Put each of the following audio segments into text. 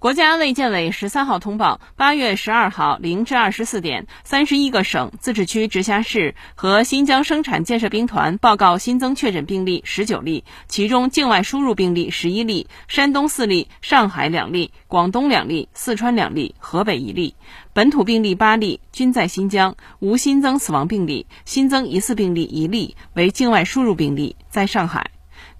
国家卫健委十三号通报，八月十二号零至二十四点，三十一个省、自治区、直辖市和新疆生产建设兵团报告新增确诊病例十九例，其中境外输入病例十一例，山东四例，上海两例，广东两例，四川两例，河北一例，本土病例八例，均在新疆，无新增死亡病例，新增疑似病例一例，为境外输入病例，在上海。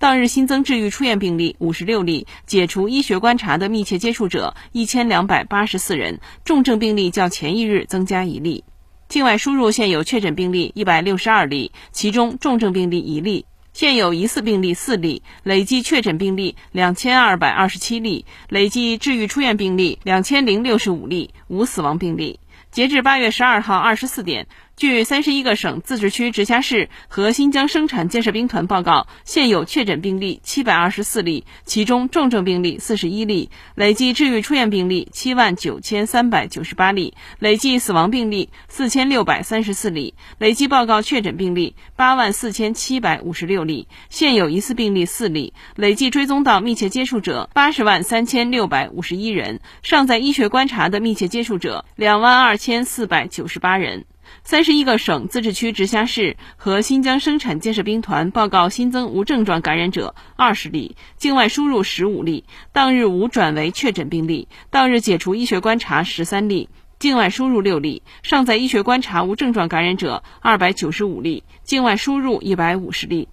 当日新增治愈出院病例五十六例，解除医学观察的密切接触者一千两百八十四人，重症病例较前一日增加一例。境外输入现有确诊病例一百六十二例，其中重症病例一例，现有疑似病例四例，累计确诊病例两千二百二十七例，累计治愈出院病例两千零六十五例，无死亡病例。截至八月十二号二十四点。据三十一个省、自治区、直辖市和新疆生产建设兵团报告，现有确诊病例七百二十四例，其中重症病例四十一例，累计治愈出院病例七万九千三百九十八例，累计死亡病例四千六百三十四例，累计报告确诊病例八万四千七百五十六例，现有疑似病例四例，累计追踪到密切接触者八十万三千六百五十一人，尚在医学观察的密切接触者两万二千四百九十八人。三十十一个省、自治区、直辖市和新疆生产建设兵团报告新增无症状感染者二十例，境外输入十五例，当日无转为确诊病例，当日解除医学观察十三例，境外输入六例，尚在医学观察无症状感染者二百九十五例，境外输入一百五十例。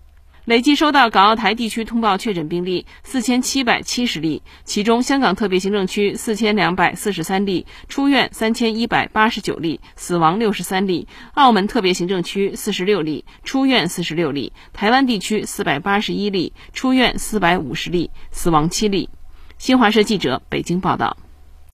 累计收到港澳台地区通报确诊病例四千七百七十例，其中香港特别行政区四千两百四十三例，出院三千一百八十九例，死亡六十三例；澳门特别行政区四十六例，出院四十六例；台湾地区四百八十一例，出院四百五十例，死亡七例。新华社记者北京报道。